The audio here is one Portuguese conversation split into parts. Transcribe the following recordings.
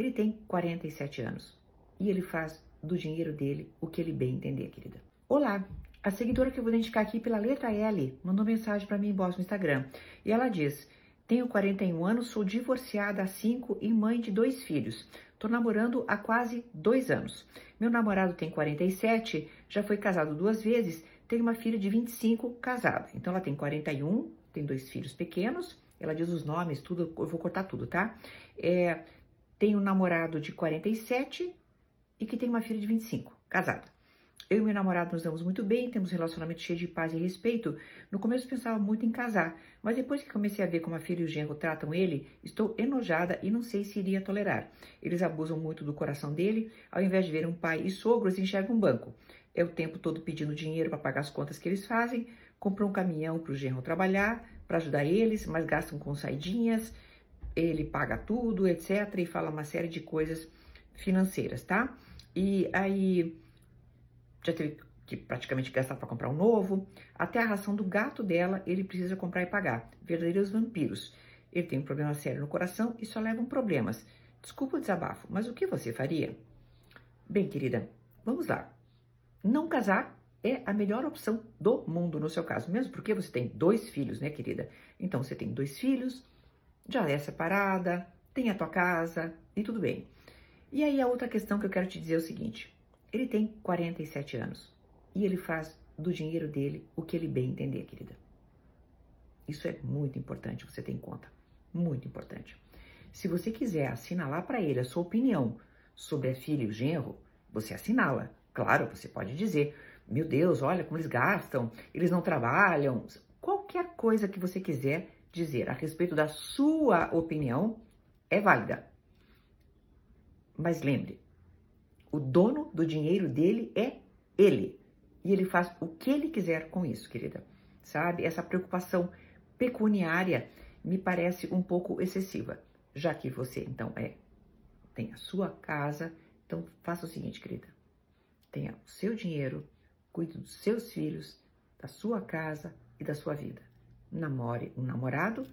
Ele tem 47 anos e ele faz do dinheiro dele o que ele bem entender, querida. Olá, a seguidora que eu vou identificar aqui pela letra L mandou mensagem para mim em no Instagram e ela diz: Tenho 41 anos, sou divorciada há 5 e mãe de dois filhos. Tô namorando há quase dois anos. Meu namorado tem 47, já foi casado duas vezes, tem uma filha de 25 casada. Então ela tem 41, tem dois filhos pequenos. Ela diz os nomes, tudo, eu vou cortar tudo, tá? É, tem um namorado de 47 e que tem uma filha de 25, casada. Eu e meu namorado nos damos muito bem, temos um relacionamento cheio de paz e respeito. No começo pensava muito em casar, mas depois que comecei a ver como a filha e o genro tratam ele, estou enojada e não sei se iria tolerar. Eles abusam muito do coração dele, ao invés de ver um pai e sogros, enxergam um banco. É o tempo todo pedindo dinheiro para pagar as contas que eles fazem, compram um caminhão para o genro trabalhar, para ajudar eles, mas gastam com saidinhas, ele paga tudo, etc. E fala uma série de coisas financeiras, tá? E aí já teve que praticamente gastar para comprar um novo. Até a ração do gato dela ele precisa comprar e pagar. Verdadeiros vampiros. Ele tem um problema sério no coração e só levam problemas. Desculpa o desabafo, mas o que você faria? Bem, querida, vamos lá. Não casar é a melhor opção do mundo no seu caso, mesmo porque você tem dois filhos, né, querida? Então você tem dois filhos, já é separada, tem a tua casa e tudo bem. E aí a outra questão que eu quero te dizer é o seguinte: ele tem 47 anos e ele faz do dinheiro dele o que ele bem entender, querida. Isso é muito importante você ter em conta, muito importante. Se você quiser assinalar para ele a sua opinião sobre a filha e o genro, você assinala. Claro, você pode dizer: meu Deus, olha como eles gastam, eles não trabalham. Qualquer coisa que você quiser dizer a respeito da sua opinião é válida. Mas lembre, o dono do dinheiro dele é ele. E ele faz o que ele quiser com isso, querida. Sabe? Essa preocupação pecuniária me parece um pouco excessiva, já que você então é tem a sua casa, então faça o seguinte, querida. Tenha o seu dinheiro, cuide dos seus filhos, da sua casa e da sua vida. Namore um namorado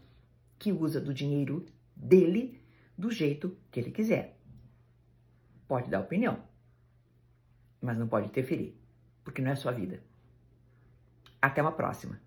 que usa do dinheiro dele do jeito que ele quiser. Pode dar opinião, mas não pode interferir, porque não é sua vida. Até uma próxima.